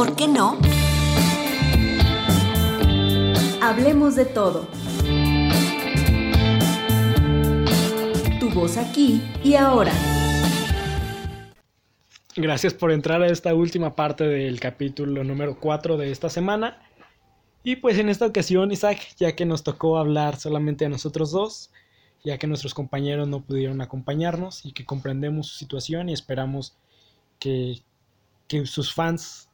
por qué no? Hablemos de todo. Tu voz aquí y ahora. Gracias por entrar a esta última parte del capítulo número 4 de esta semana. Y pues en esta ocasión, Isaac, ya que nos tocó hablar solamente a nosotros dos, ya que nuestros compañeros no pudieron acompañarnos y que comprendemos su situación y esperamos que, que sus fans,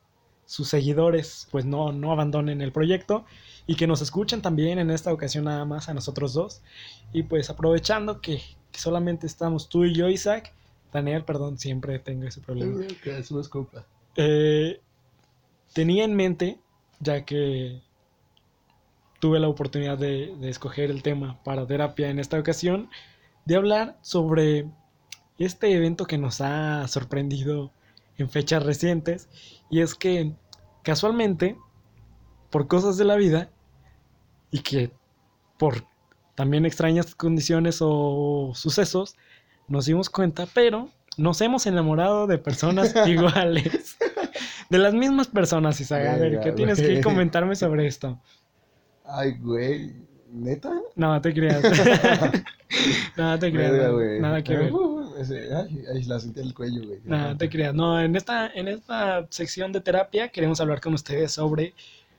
sus seguidores, pues no, no abandonen el proyecto y que nos escuchen también en esta ocasión nada más a nosotros dos. Y pues aprovechando que, que solamente estamos tú y yo, Isaac, Daniel, perdón, siempre tengo ese problema. Que es una culpa. Eh, tenía en mente, ya que tuve la oportunidad de, de, escoger el tema para terapia en esta ocasión, de hablar sobre este evento que nos ha sorprendido en fechas recientes, y es que casualmente, por cosas de la vida, y que por también extrañas condiciones o sucesos, nos dimos cuenta, pero nos hemos enamorado de personas iguales. De las mismas personas, Isaac. A ver, ¿qué tienes que comentarme sobre esto? Ay, güey. ¿Neta? No, te creas. no, te creas. No, nada que ver. Ese- ay, ay, la sentí en el cuello, güey. No, te creas. No, en esta, en esta sección de terapia queremos hablar con ustedes sobre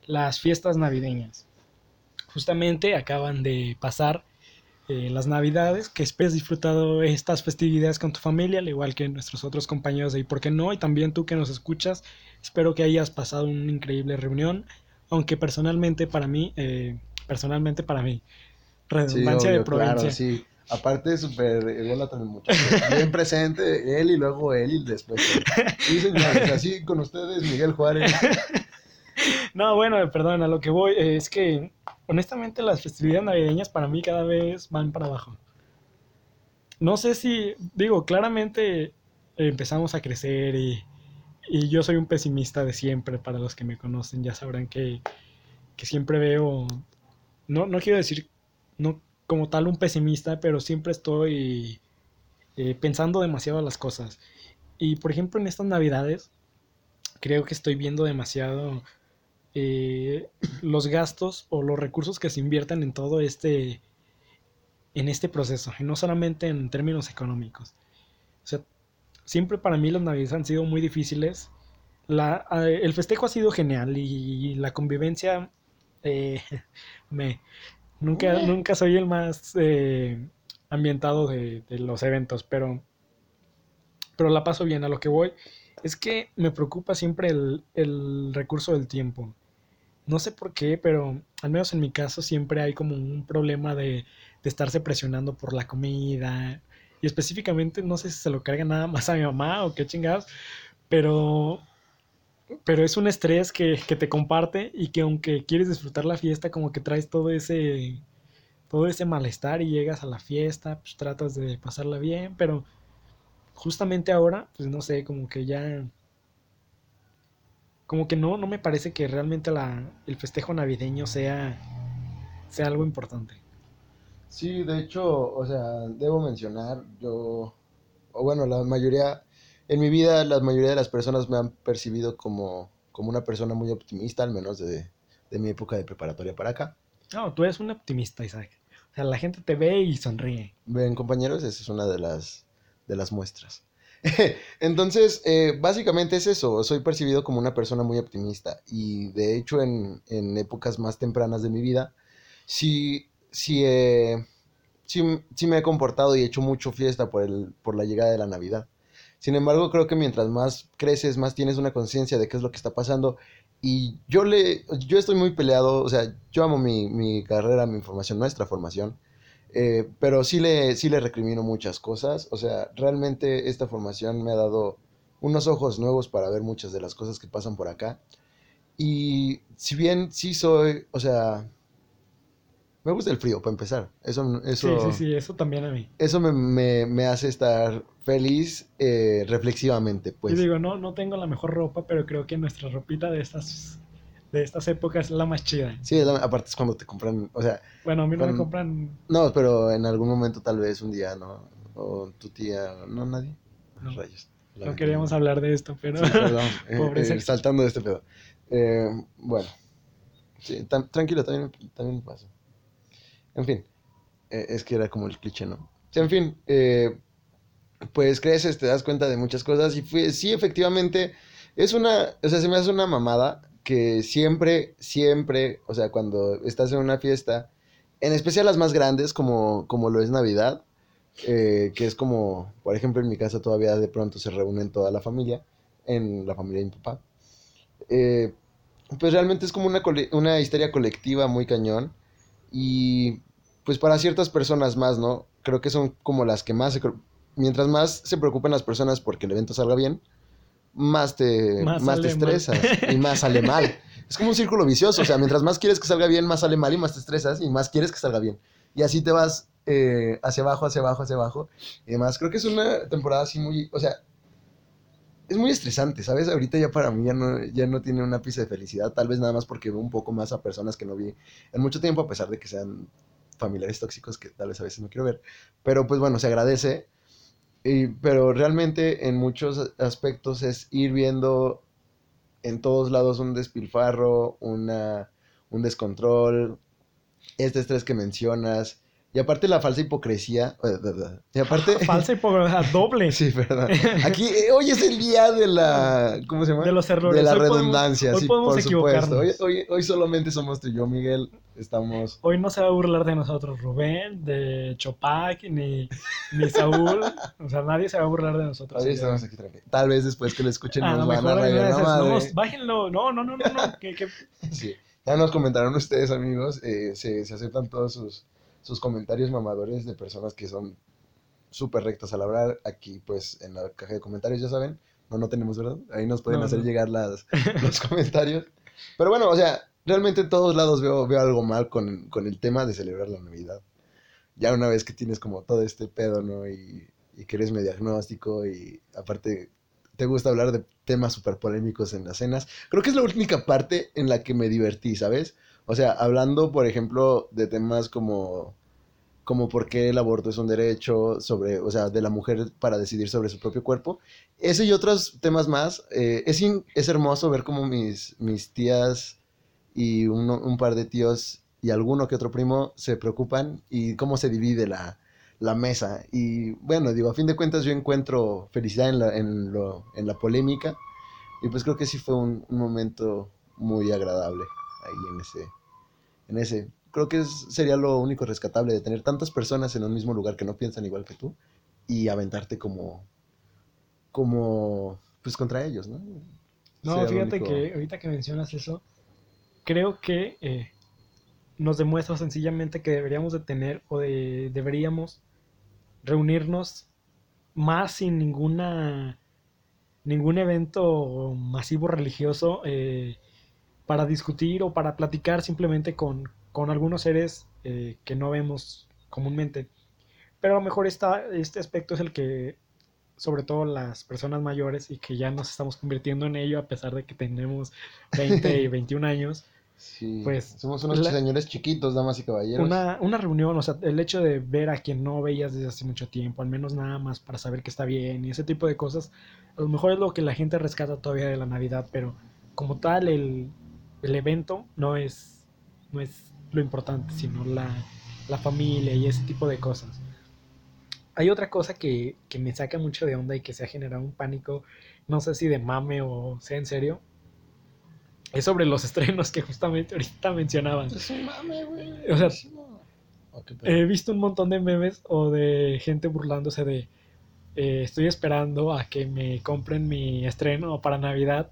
las fiestas navideñas. Justamente acaban de pasar eh, las navidades, que esperes disfrutado estas festividades con tu familia, al igual que nuestros otros compañeros de ¿Y por qué no? Y también tú que nos escuchas, espero que hayas pasado una increíble reunión, aunque personalmente para mí, eh, personalmente para mí, Sí, redundancia de obvio, provincia. Claro, sí. Aparte, súper ególatra el muchacho. Bien presente, él y luego él y después así con ustedes, Miguel Juárez. No, bueno, perdón, a lo que voy eh, es que honestamente las festividades navideñas para mí cada vez van para abajo. No sé si, digo, claramente eh, empezamos a crecer y, y yo soy un pesimista de siempre, para los que me conocen ya sabrán que, que siempre veo, no, no quiero decir no como tal un pesimista, pero siempre estoy eh, pensando demasiado las cosas. Y por ejemplo en estas navidades creo que estoy viendo demasiado eh, los gastos o los recursos que se invierten en todo este en este proceso y no solamente en términos económicos o sea siempre para mí las navidades han sido muy difíciles el festejo ha sido genial y, la convivencia eh, me nunca nunca soy el más eh, ambientado de, de los eventos pero pero la paso bien a lo que voy es que me preocupa siempre el, el recurso del tiempo. No sé por qué, pero al menos en mi caso siempre hay como un problema de, de estarse presionando por la comida. Y específicamente no sé si se lo carga nada más a mi mamá o qué chingados, pero, pero es un estrés que, que te comparte y que aunque quieres disfrutar la fiesta, como que traes todo ese, todo ese malestar y llegas a la fiesta, pues tratas de pasarla bien, pero justamente ahora, pues no sé, como que ya... Como que no, no me parece que realmente la, el festejo navideño sea, sea algo importante. Sí, de hecho, o sea, debo mencionar, yo, o bueno, la mayoría, en mi vida, la mayoría de las personas me han percibido como, como una persona muy optimista, al menos de, de mi época de preparatoria para acá. No, tú eres un optimista, Isaac. O sea, la gente te ve y sonríe. Ven, compañeros, esa es una de las, de las muestras. Entonces, eh, básicamente es eso, soy percibido como una persona muy optimista y de hecho en, en épocas más tempranas de mi vida, sí, sí, eh, sí, sí me he comportado y he hecho mucho fiesta por, el, por la llegada de la Navidad. Sin embargo, creo que mientras más creces, más tienes una conciencia de qué es lo que está pasando. Y yo le, yo estoy muy peleado, o sea, yo amo mi, mi carrera, mi formación, nuestra formación. Eh, pero sí le, sí le recrimino muchas cosas. O sea, realmente esta formación me ha dado unos ojos nuevos para ver muchas de las cosas que pasan por acá. Y si bien sí soy, o sea, me gusta el frío, para empezar. Eso, eso, Sí, sí, sí, eso también a mí. eso me, me- me hace estar feliz eh, reflexivamente, pues. Yo digo, no, no tengo la mejor ropa, pero creo que nuestra ropita de estas, de estas épocas es la más chida. Sí, es la- aparte es cuando te compran, o sea, Bueno, a mí no me compran... no, pero en algún momento tal vez un día, ¿no? O tu tía, no, nadie. No. Rayos. no queríamos hablar de esto, pero... Sí, perdón, eh, Pobre eh, Sergio. saltando de este pedo. Eh, bueno, sí, tan- tranquilo, también, también pasa. En fin, eh, es que era como el cliché, ¿no? En fin, eh, pues creces, te das cuenta de muchas cosas y fue, sí, efectivamente, es una, o sea, se me hace una mamada que siempre, siempre, o sea, cuando estás en una fiesta, en especial las más grandes, como, como lo es Navidad, eh, que es como, por ejemplo, en mi casa todavía de pronto se reúnen toda la familia, en la familia de mi papá. Pues realmente es como una, una histeria colectiva muy cañón y pues para ciertas personas más, ¿no? Creo que son como las que más se... Mientras más se preocupen las personas porque el evento salga bien, más te, Más más te mal. estresas y más sale mal. Es como un círculo vicioso, o sea, mientras más quieres que salga bien, más sale mal y más te estresas y más quieres que salga bien. Y así te vas eh, hacia abajo, hacia abajo, hacia abajo y demás. Creo que es una temporada así muy, o sea, es muy estresante, ¿sabes? Ahorita ya para mí ya no, ya no tiene una pizca de felicidad, tal vez nada más porque veo un poco más a personas que no vi en mucho tiempo, a pesar de que sean familiares tóxicos que tal vez a veces no quiero ver. Pero pues bueno, se agradece. Y- pero realmente en muchos aspectos es ir viendo en todos lados un despilfarro, una, un descontrol, este estrés que mencionas. Y aparte la falsa hipocresía. Y aparte... Falsa hipocresía, doble. Sí, perdón. Aquí, eh, hoy es el día de la. ¿Cómo se llama? De los errores. De la Hoy podemos- redundancia, hoy sí, podemos por supuesto. Hoy, hoy, hoy solamente somos tú y yo, Miguel. Estamos. Hoy no se va a burlar de nosotros Rubén, de Chopac, ni, ni Saúl. O sea, nadie se va a burlar de nosotros. Hoy estamos hoy. aquí tranquilos. Tal vez después que lo escuchen A nos van a mejor una rayar esas, madre. no, bájenlo. No, no, no, no, no. Sí. Ya nos comentaron ustedes, amigos. eh, se, se aceptan todos sus, sus comentarios mamadores de personas que son súper rectas al hablar. Aquí, pues, en la caja de comentarios, ya saben. No, no tenemos, ¿verdad? Ahí nos pueden No, hacer no. llegar las, los comentarios. Pero bueno, o sea, realmente en todos lados veo, veo algo mal con, con el tema de celebrar la Navidad. Ya una vez que tienes como todo este pedo, ¿no? Y, y que eres medio agnóstico y aparte te gusta hablar de temas súper polémicos en las cenas. Creo que es la única parte en la que me divertí, ¿sabes? O sea, hablando, por ejemplo, de temas como, como por qué el aborto es un derecho, sobre, o sea, de la mujer para decidir sobre su propio cuerpo. Ese y otros temas más. eh, es, es hermoso ver cómo mis, mis tías y uno- un par de tíos y alguno que otro primo se preocupan y cómo se divide la, la mesa. Y bueno, digo, a fin de cuentas yo encuentro felicidad en la, en lo, en la polémica. Y pues creo que sí fue un, un momento muy agradable ahí en ese, en ese. Creo que es- sería lo único rescatable de tener tantas personas en un mismo lugar que no piensan igual que tú y aventarte como, como, pues contra ellos, ¿no? No, Sería fíjate único- que ahorita que mencionas eso, creo que eh, nos demuestra sencillamente que deberíamos de tener o de, deberíamos reunirnos más sin ninguna ningún evento masivo religioso eh, para discutir o para platicar simplemente con, con algunos seres eh, que no vemos comúnmente. Pero a lo mejor esta, este aspecto es el que, sobre todo las personas mayores, y que ya nos estamos convirtiendo en ello a pesar de que tenemos 20 y 21 años, Sí, Pues, somos unos la- señores chiquitos, damas y caballeros. una, una reunión, o sea, el hecho de ver a quien no veías desde hace mucho tiempo, al menos nada más para saber que está bien y ese tipo de cosas, a lo mejor es lo que la gente rescata todavía de la Navidad, pero como tal el, el evento no es, no es lo importante, sino la, la familia y ese tipo de cosas. Hay otra cosa que, que me saca mucho de onda y que se ha generado un pánico, no sé si de mame o sea en serio, es sobre los estrenos que justamente ahorita mencionaban. Es un mame, güey. O sea. He visto un montón de memes o de gente burlándose de eh, estoy esperando a que me compren mi estreno para Navidad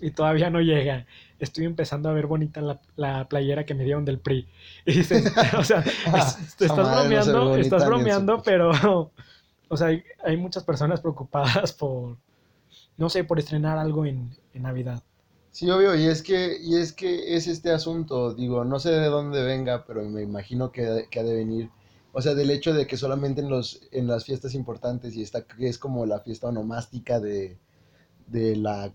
y todavía no llega. Estoy empezando a ver bonita la, la playera que me dieron del PRI. Y dices, o sea, es- te Esa estás madre no bromeando, bonita estás bromeando, pero, o sea, hay, hay muchas personas preocupadas por, no sé, por estrenar algo en, en Navidad. Sí, obvio, y es que, y es que es este asunto, digo, no sé de dónde venga, pero me imagino que, que ha de venir, o sea, del hecho de que solamente en los, en las fiestas importantes, y esta que es como la fiesta onomástica de, de la,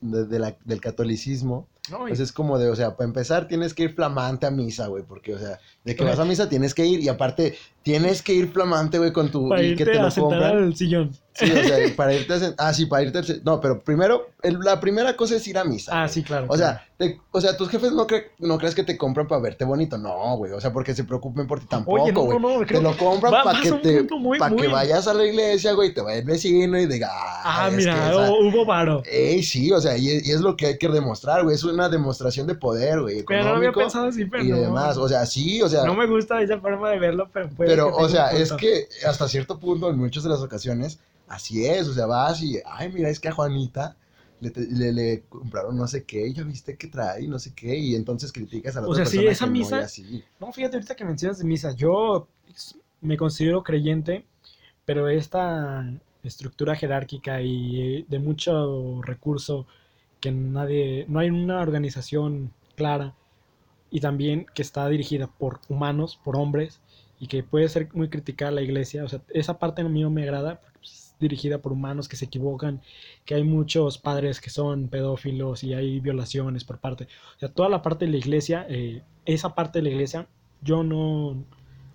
de, de la- del catolicismo, ¿no? Y- pues es como de, o sea, para empezar tienes que ir flamante a misa, güey, porque, o sea, de que vas a misa tienes que ir, y aparte tienes que ir flamante, güey, con tu, para y que te a lo compran. al sillón. Sí, o sea, para irte a... Ah, sí, para irte al... No, pero primero, el- la primera cosa es ir a misa. Ah, güey. sí, claro. O sea, te- o sea, tus jefes no, cre- no crees que te compran para verte bonito. No, güey. O sea, porque se preocupen por ti tampoco, Oye, no, güey. no, no, Te lo compran para que, te, muy, pa' que muy- vayas a la iglesia, güey, te vaya el vecino y diga... Ah, es mira, que esa- oh, hubo varo. Ey, sí, o sea, y, y es lo que hay que demostrar, güey. Es una demostración de poder, güey. Pero no había pensado así, pero y demás. O sea, sí, o sea... no me gusta esa forma de verlo, pero puede Pero, que o sea, es que hasta cierto punto, en muchas de las ocasiones, así es. O sea, vas y, ay, mira, es que a Juanita le, le, le compraron no sé qué, y ya viste que trae, no sé qué, y entonces criticas a la O otra sea, sí, persona esa que no, y misa- así. No, fíjate ahorita que mencionas de misa. Yo me considero creyente, pero esta estructura jerárquica y de mucho recurso que nadie, no hay una organización clara y también que está dirigida por humanos, por hombres y que puede ser muy criticada la iglesia. O sea, esa parte a mí no me agrada porque pues, es dirigida por humanos que se equivocan, que hay muchos padres que son pedófilos y hay violaciones por parte. O sea, toda la parte de la iglesia, eh, esa parte de la iglesia, yo no,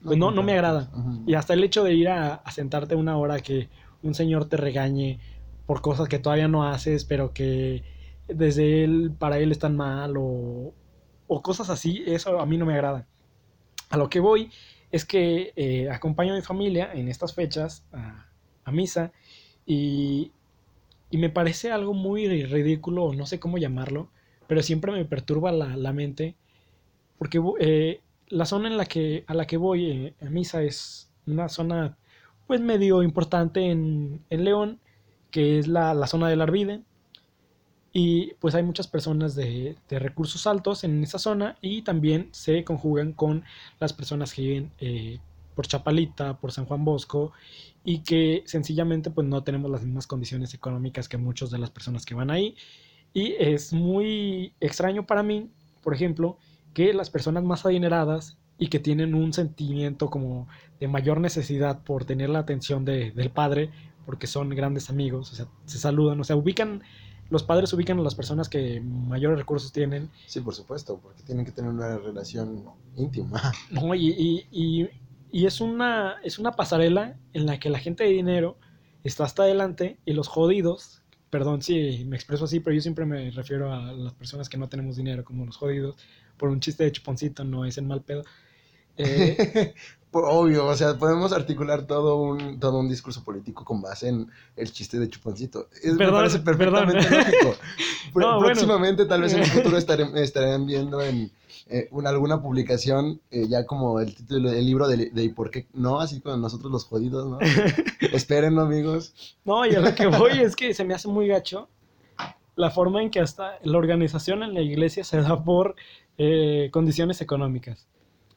pues no, no me agrada. Y hasta el hecho de ir a, a sentarte una hora que un señor te regañe por cosas que todavía no haces, pero que desde él, para él están mal o, o cosas así, eso a mí no me agrada. A lo que voy es que eh, acompaño a mi familia en estas fechas a, a misa y, y me parece algo muy ridículo, no sé cómo llamarlo, pero siempre me perturba la, la mente porque eh, la zona en la que, a la que voy eh, a misa es una zona pues medio importante en, en León, que es la, la zona del Arvide. Y pues hay muchas personas de, de recursos altos en esa zona y también se conjugan con las personas que viven eh, por Chapalita, por San Juan Bosco y que sencillamente pues no tenemos las mismas condiciones económicas que muchas de las personas que van ahí. Y es muy extraño para mí, por ejemplo, que las personas más adineradas y que tienen un sentimiento como de mayor necesidad por tener la atención de- del padre, porque son grandes amigos, o sea, se saludan, o sea, ubican, los padres ubican a las personas que mayores recursos tienen, Sí, por supuesto, porque tienen que tener una relación íntima. ¿no? Y, y- y- y es, una, es una pasarela en la que la gente de dinero está hasta adelante y los jodidos, perdón si me expreso así, pero yo siempre me refiero a las personas que no tenemos dinero como los jodidos, por un chiste de chuponcito, no es en mal pedo. Eh, Por- Obvio, o sea, podemos articular todo un, todo un discurso político con base en el chiste de Chuponcito. Es, me Perdón, parece perfectamente perdón. lógico. No, bueno. próximamente, tal vez en el futuro estaré- estarán viendo en eh, una, alguna publicación eh, ya como el título, el libro de, de ¿Y por qué no? Así con nosotros los jodidos, ¿no? Espérenlo, amigos. No, y a lo que voy es que se me hace muy gacho la forma en que hasta la organización en la iglesia se da por eh, condiciones económicas.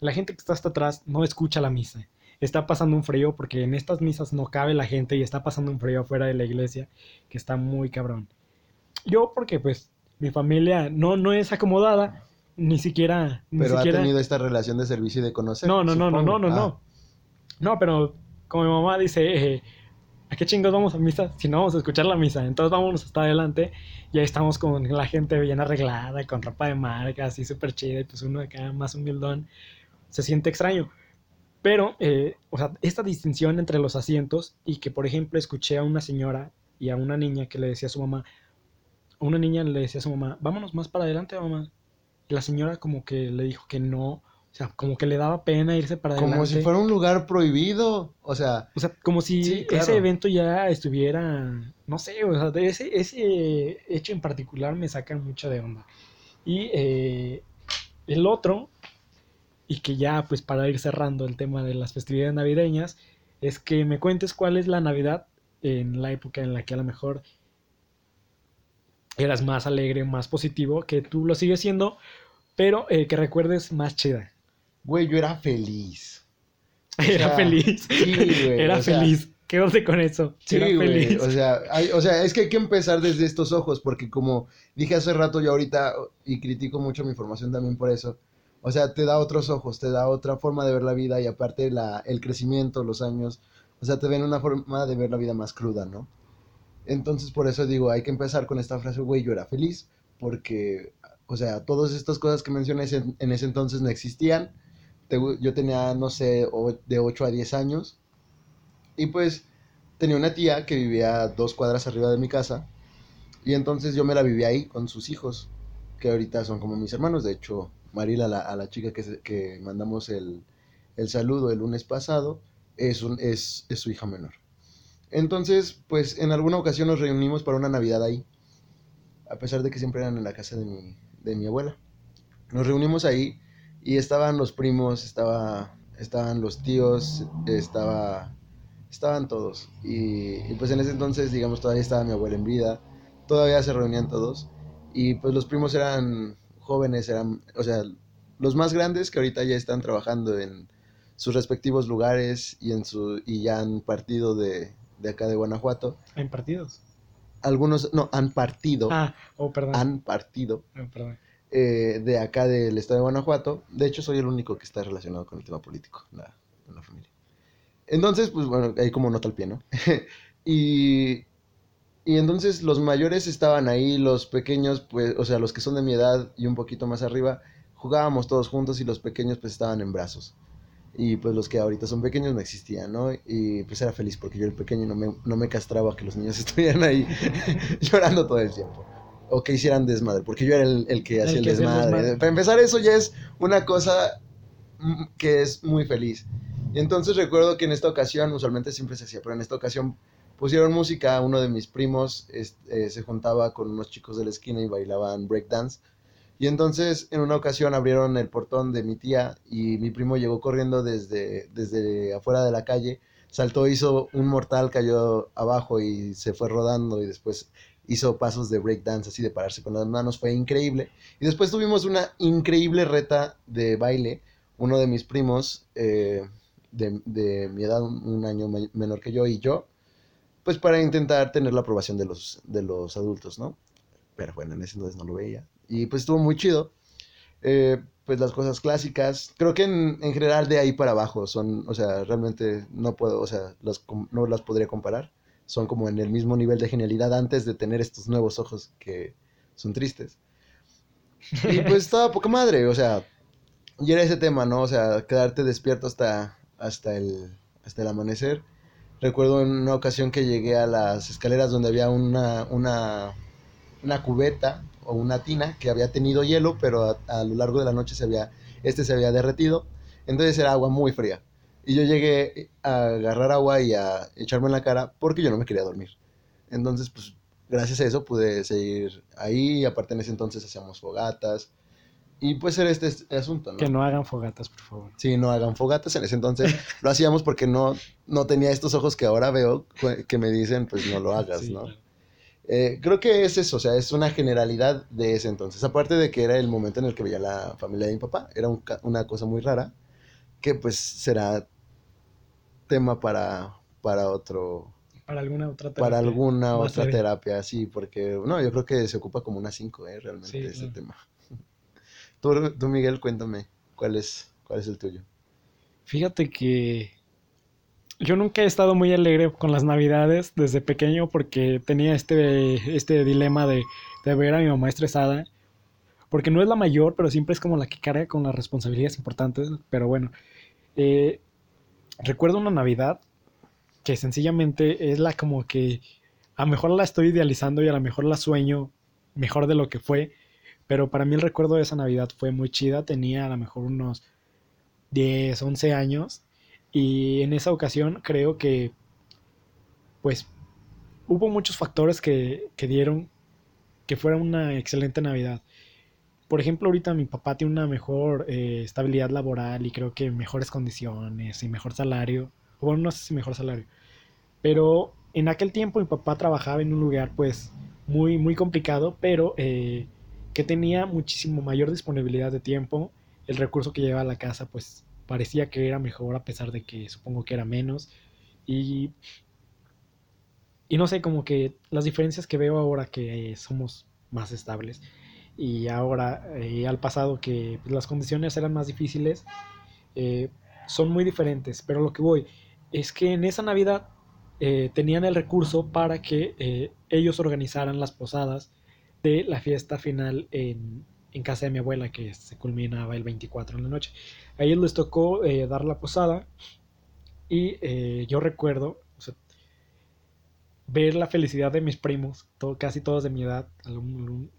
La gente que está hasta atrás no escucha la misa. Está pasando un frío porque en estas misas no cabe la gente y está pasando un frío afuera de la iglesia que está muy cabrón. Yo porque pues mi familia no, no es acomodada, ni siquiera... Ni Pero siquiera... ha tenido esta relación de servicio y de conocer. No, no, no, no, no, supongo. no, Ah, no. No, pero como mi mamá dice, eh, ¿a qué chingos vamos a misa si no vamos a escuchar la misa? Entonces vámonos hasta adelante y ahí estamos con la gente bien arreglada, con ropa de marca, así súper chida y pues uno acá más humildón se siente extraño. Pero, eh, o sea, esta distinción entre los asientos y que, por ejemplo, escuché a una señora y a una niña que le decía a su mamá, una niña le decía a su mamá, vámonos más para adelante, mamá. Y la señora como que le dijo que no, o sea, como que le daba pena irse para adelante. Como si fuera un lugar prohibido. O sea, O sea, como si Sí, claro. ese evento ya estuviera, no sé, o sea, de ese, ese hecho en particular me saca mucho de onda. Y eh, el otro, y que ya pues para ir cerrando el tema de las festividades navideñas, es que me cuentes cuál es la Navidad en la época en la que a lo mejor eras más alegre, más positivo, que tú lo sigues siendo, pero eh, que recuerdes más chida. güey, yo era feliz. O Era sea, feliz. sí, güey, Era o sea, feliz. Quédate con eso. Sí, Era güey. feliz. O sea, hay- o sea, es que hay que empezar desde estos ojos, porque como dije hace rato y ahorita, y critico mucho mi formación también por eso, o sea, te da otros ojos, te da otra forma de ver la vida y aparte la, el crecimiento, los años, o sea, te ven una forma de ver la vida más cruda, ¿no? Entonces, por eso digo, hay que empezar con esta frase, güey, yo era feliz, porque, o sea, todas estas cosas que mencioné en, ese entonces no existían. Yo tenía, no sé, de 8 a 10 años. Y pues, tenía una tía que vivía dos cuadras arriba de mi casa y entonces yo me la vivía ahí con sus hijos, que ahorita son como mis hermanos. De hecho, Marila, la, a la chica que, que mandamos el, el saludo el lunes pasado, es, un, es, es su hija menor. Entonces, pues en alguna ocasión nos reunimos para una Navidad ahí, a pesar de que siempre eran en la casa de mi, de mi abuela. Nos reunimos ahí y estaban los primos, estaba, estaban los tíos, estaba, estaban todos. Y, y pues en ese entonces, digamos, todavía estaba mi abuela en vida, todavía se reunían todos. Y pues los primos eran jóvenes, eran, o sea, los más grandes que ahorita ya están trabajando en sus respectivos lugares y, en su, y ya han partido de, de acá de Guanajuato. En partidos. Algunos, no, han partido, Ah, oh, perdón. han partido Oh, perdón. eh, de acá del estado de Guanajuato. De hecho, soy el único que está relacionado con el tema político en la, en la familia. Entonces, pues bueno, ahí como nota al pie, ¿no? y, y entonces los mayores estaban ahí, los pequeños, pues, o sea, los que son de mi edad y un poquito más arriba, jugábamos todos juntos y los pequeños pues estaban en brazos. Y pues los que ahorita son pequeños no existían, ¿no? Y pues era feliz porque yo el pequeño no me, no me castraba que los niños estuvieran ahí llorando todo el tiempo. O que hicieran desmadre, porque yo era el, el que hacía el, desmadre. Para empezar, eso ya es una cosa mm, que es muy feliz. Y entonces recuerdo que en esta ocasión, usualmente siempre se hacía, pero en esta ocasión pusieron música, uno de mis primos eh, se juntaba con unos chicos de la esquina y bailaban breakdance. Y entonces en una ocasión abrieron el portón de mi tía y mi primo llegó corriendo desde, desde afuera de la calle, saltó, hizo un mortal, cayó abajo y se fue rodando y después hizo pasos de breakdance así de pararse con las manos, fue increíble. Y después tuvimos una increíble reta de baile, uno de mis primos eh, de, de mi edad, un, año me- menor que yo y yo, pues para intentar tener la aprobación de los, de los adultos, ¿no? Pero bueno, en ese entonces no lo veía. Y pues estuvo muy chido. Eh, pues las cosas clásicas, creo que en, en general de ahí para abajo son, o sea, realmente no puedo, o sea, las no las podría comparar. Son como en el mismo nivel de genialidad antes de tener estos nuevos ojos que son tristes. Y pues estaba poca madre, o sea, y era ese tema, ¿no? O sea, quedarte despierto hasta, hasta, el, hasta el amanecer. Recuerdo en una ocasión que llegué a las escaleras donde había una, una, una cubeta o una tina que había tenido hielo, pero a, a lo largo de la noche se había, este se había derretido. Entonces era agua muy fría. Y yo llegué a agarrar agua y a echarme en la cara porque yo no me quería dormir. Entonces, pues, gracias a eso pude seguir ahí. Aparte en ese entonces hacíamos fogatas. Y pues era este, este asunto, ¿no? Que no hagan fogatas, por favor. Sí, no hagan fogatas. En ese entonces lo hacíamos porque no, no tenía estos ojos que ahora veo que me dicen, pues no lo hagas, Sí, ¿no? claro. Eh, creo que es eso, o sea, es una generalidad de ese entonces. Aparte de que era el momento en el que veía la familia de mi papá, era un ca- una cosa muy rara, que pues será tema para, para otro, Para alguna otra para terapia alguna más otra terapia, sí, porque, no, yo creo que se ocupa como unas cinco, eh, realmente, Sí, ese claro. tema. Tú, tú, Miguel, cuéntame, ¿cuál es, cuál es el tuyo? Fíjate que yo nunca he estado muy alegre con las navidades desde pequeño porque tenía este, este dilema de, de ver a mi mamá estresada. Porque no es la mayor, pero siempre es como la que carga con las responsabilidades importantes. Pero bueno, eh, recuerdo una Navidad que sencillamente es la como que a lo mejor la estoy idealizando y a lo mejor la sueño mejor de lo que fue. Pero para mí el recuerdo de esa Navidad fue muy chida. Tenía a lo mejor unos 10, 11 años. Y en esa ocasión creo que, pues, hubo muchos factores que, que dieron que fuera una excelente Navidad. Por ejemplo, ahorita mi papá tiene una mejor eh, estabilidad laboral y creo que mejores condiciones y mejor salario. Bueno, no sé si mejor salario. Pero en aquel tiempo mi papá trabajaba en un lugar pues muy, muy complicado, pero eh, que tenía muchísimo mayor disponibilidad de tiempo. El recurso que llevaba a la casa pues parecía que era mejor a pesar de que supongo que era menos. Y, y no sé, como que las diferencias que veo ahora que eh, somos más estables y ahora eh, al pasado que pues, las condiciones eran más difíciles, eh, son muy diferentes. Pero lo que voy es que en esa Navidad tenían el recurso para que ellos organizaran las posadas de la fiesta final en, en casa de mi abuela que se culminaba el 24 en la noche. A ellos les tocó eh, dar la posada y eh, yo recuerdo, o sea, ver la felicidad de mis primos, todo, casi todos de mi edad,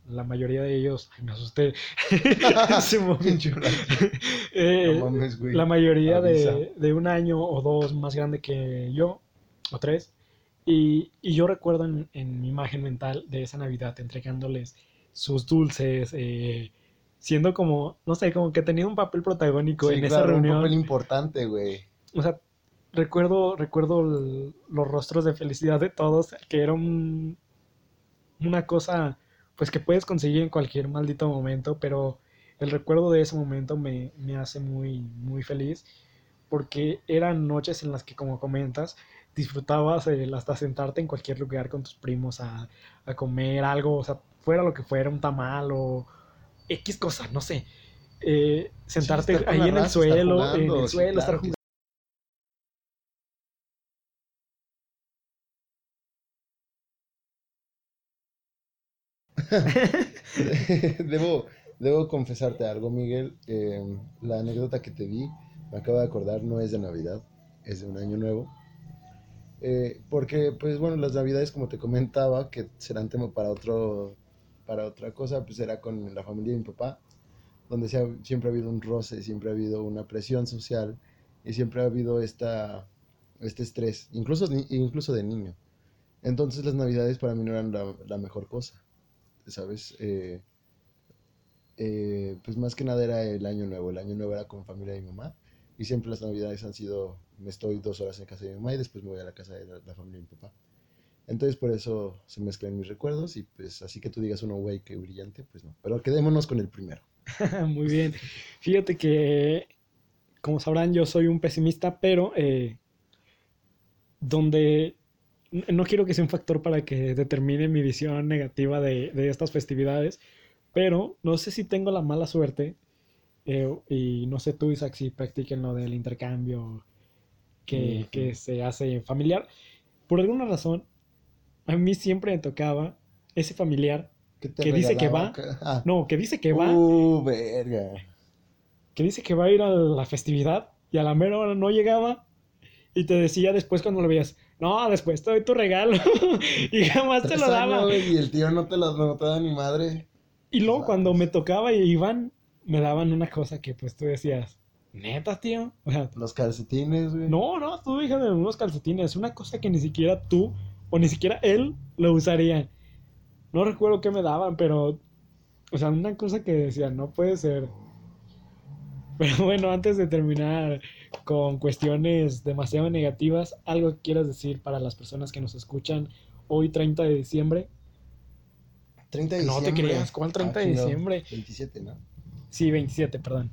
la mayoría de ellos, me asusté. eh, no mames, la mayoría de, de, un año o dos más grande que yo, o tres. Y, y yo recuerdo en, en, mi imagen mental de esa Navidad entregándoles sus dulces, eh, siendo como, no sé, como que tenía un papel protagónico en esa reunión. Un papel importante, güey. O sea, recuerdo, recuerdo los rostros de felicidad de todos, que era una cosa pues que puedes conseguir en cualquier maldito momento, pero el recuerdo de ese momento me, hace muy, muy feliz, porque eran noches en las que, como comentas, disfrutabas hasta sentarte en cualquier lugar con tus primos a, comer algo, o sea, fuera lo que fuera, un tamal o X cosa, no sé. Eh, sentarte ahí en el suelo, en el suelo, estar jugando debo, debo confesarte algo, Miguel. Em, la anécdota que te di, me acabo de acordar, no es de Navidad, es de un año nuevo. Eh, porque, pues bueno, las Navidades, como te comentaba, que serán tema para, otro, para otra cosa, pues era con la familia de mi papá, donde siempre ha habido un roce, siempre ha habido una presión social y siempre ha habido esta, este estrés, incluso, incluso de niño. Entonces las Navidades para mí no eran la mejor cosa. ¿sabes? Eh, eh, pues más que nada era el año nuevo. El año nuevo era con familia de mi mamá. Y siempre las navidades han sido, me estoy dos horas en casa de mi mamá y después me voy a la casa de la, familia de mi papá. Entonces por eso se mezclan mis recuerdos y pues así que tú digas uno, güey, qué brillante, pues no. Pero quedémonos con el primero. Muy bien. Fíjate que, como sabrán, yo soy un pesimista, pero eh, donde no quiero que sea un factor para que determine mi visión negativa de, estas festividades, pero no sé si tengo la mala suerte, eh, y no sé tú, Isaac, si practiquen lo del intercambio que, se hace familiar. Por alguna razón, a mí siempre me tocaba ese familiar que dice que va. Ah. No, que dice que va. Uh, verga. Que dice que va a ir a la festividad y a la mera hora no llegaba y te decía después cuando lo veías, no, después te doy tu regalo. y jamás te lo daba. y el tío no te lo no te ni madre. Y luego cuando me tocaba y iban, me daban una cosa que pues tú decías, neta, tío. O sea, los calcetines, güey. No, no, tú de unos calcetines. Una cosa que ni siquiera tú o ni siquiera él lo usaría. No recuerdo qué me daban, pero. O sea, una cosa que decía, no puede ser. Pero bueno, antes de terminar con cuestiones demasiado negativas, ¿algo que quieras decir para las personas que nos escuchan hoy 30 de diciembre? 30 de diciembre. No te creas, ¿cuál 30 de diciembre? 27, ¿no? Sí, 27, perdón.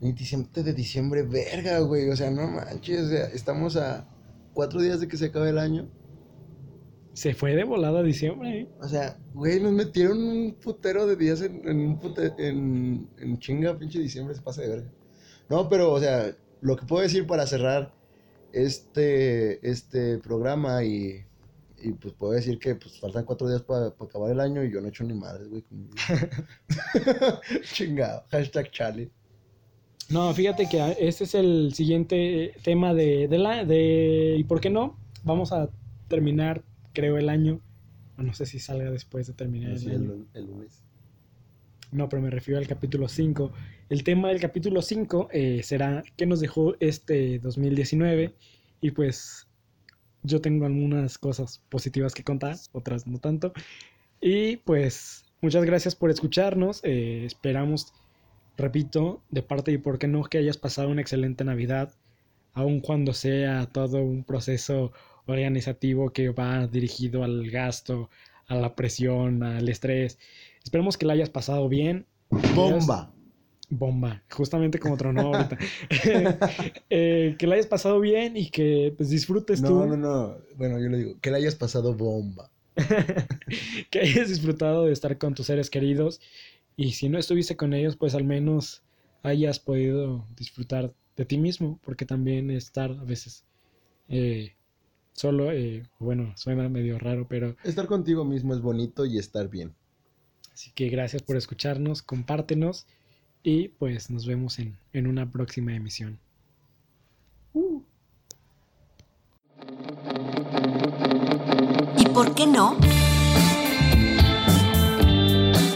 27 de diciembre, verga, güey. O sea, no manches, estamos a cuatro días de que se acabe el año. Se fue de volada diciembre, ¿eh? O sea, güey, nos metieron un putero de días en, un en, en chinga, pinche diciembre, se pasa de verga. No, pero, o sea, lo que puedo decir para cerrar este, este programa y, y pues puedo decir que pues faltan cuatro días para acabar el año y yo no he hecho ni madres, güey. Chingado. Hashtag Charlie. No, fíjate que este es el siguiente tema de, de la de y por qué no vamos a terminar creo el año no sé si salga después de terminar el, año. el lunes no, pero me refiero al capítulo 5. El tema del capítulo 5 eh, será qué nos dejó este 2019 y pues yo tengo algunas cosas positivas que contar, otras no tanto. Y pues muchas gracias por escucharnos. Eh, esperamos, repito, de parte y por qué no, que hayas pasado una excelente Navidad, aun cuando sea todo un proceso organizativo que va dirigido al gasto, a la presión, al estrés Esperemos que la hayas pasado bien. Bomba. Bomba, justamente como tronó ahorita. Eh, que la hayas pasado bien y que pues disfrutes tú. No, no, no. Bueno, yo le digo, que la hayas pasado bomba. que hayas disfrutado de estar con tus seres queridos y si no estuviste con ellos, pues al menos hayas podido disfrutar de ti mismo, porque también estar a veces eh, solo, eh, bueno, suena medio raro, pero... Estar contigo mismo es bonito y estar bien. Así que gracias por escucharnos, compártenos y pues nos vemos en, en una próxima emisión. Uh. por qué no?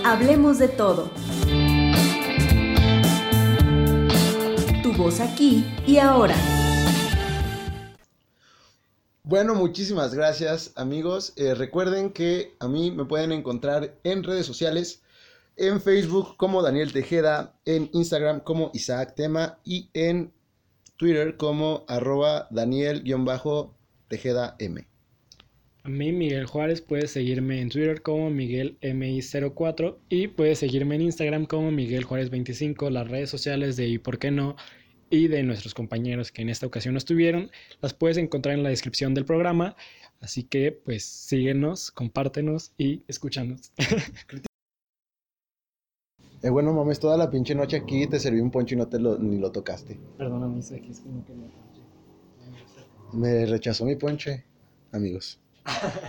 Hablemos de todo. Tu voz aquí y ahora. Bueno, muchísimas gracias amigos. Eh, recuerden que a mí me pueden encontrar en redes sociales, en Facebook como Daniel Tejeda, en Instagram como Isaac Tema y en Twitter como arroba Daniel-Tejeda M. A mí, Miguel Juárez, puedes seguirme en Twitter como MiguelMI04 y puedes seguirme en Instagram como Miguel Juárez25. Las redes sociales de y por qué no y de nuestros compañeros que en esta ocasión no estuvieron, las puedes encontrar en la descripción del programa. Así que, pues, síguenos, compártenos y escúchanos. Eh, bueno, mames, toda la pinche noche aquí te serví un poncho y no te lo, ni lo tocaste. Perdóname, es que no quería. Me rechazó mi ponche, amigos.